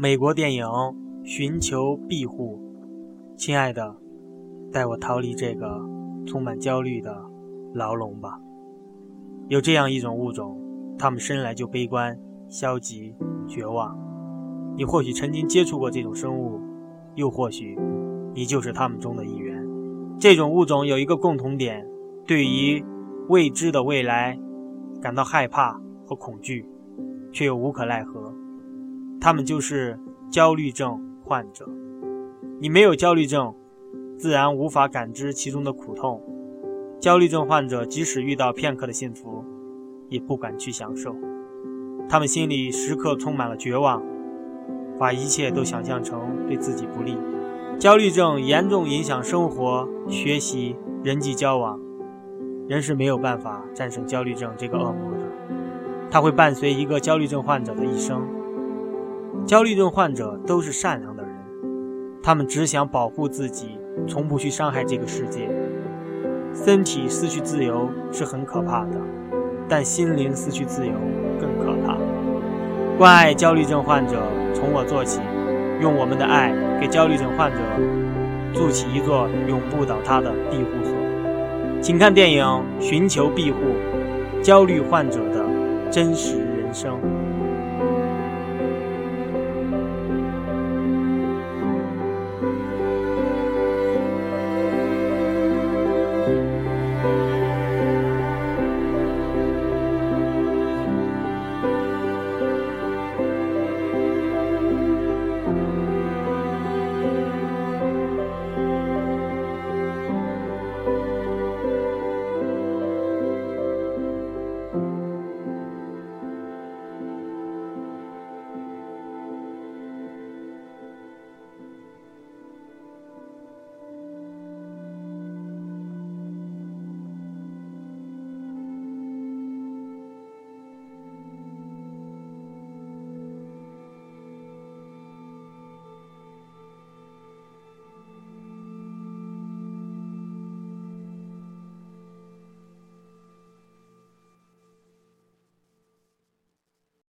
美国电影《寻求庇护》，亲爱的，带我逃离这个充满焦虑的牢笼吧。有这样一种物种，他们生来就悲观、消极、绝望。你或许曾经接触过这种生物，又或许你就是他们中的一员。这种物种有一个共同点：对于未知的未来感到害怕和恐惧，却又无可奈何。他们就是焦虑症患者。你没有焦虑症，自然无法感知其中的苦痛。焦虑症患者即使遇到片刻的幸福，也不敢去享受。他们心里时刻充满了绝望，把一切都想象成对自己不利。焦虑症严重影响生活、学习、人际交往。人是没有办法战胜焦虑症这个恶魔的，它会伴随一个焦虑症患者的一生。焦虑症患者都是善良的人，他们只想保护自己，从不去伤害这个世界。身体失去自由是很可怕的，但心灵失去自由更可怕。关爱焦虑症患者，从我做起，用我们的爱给焦虑症患者筑起一座永不倒塌的庇护所。请看电影《寻求庇护：焦虑患者的真实人生》。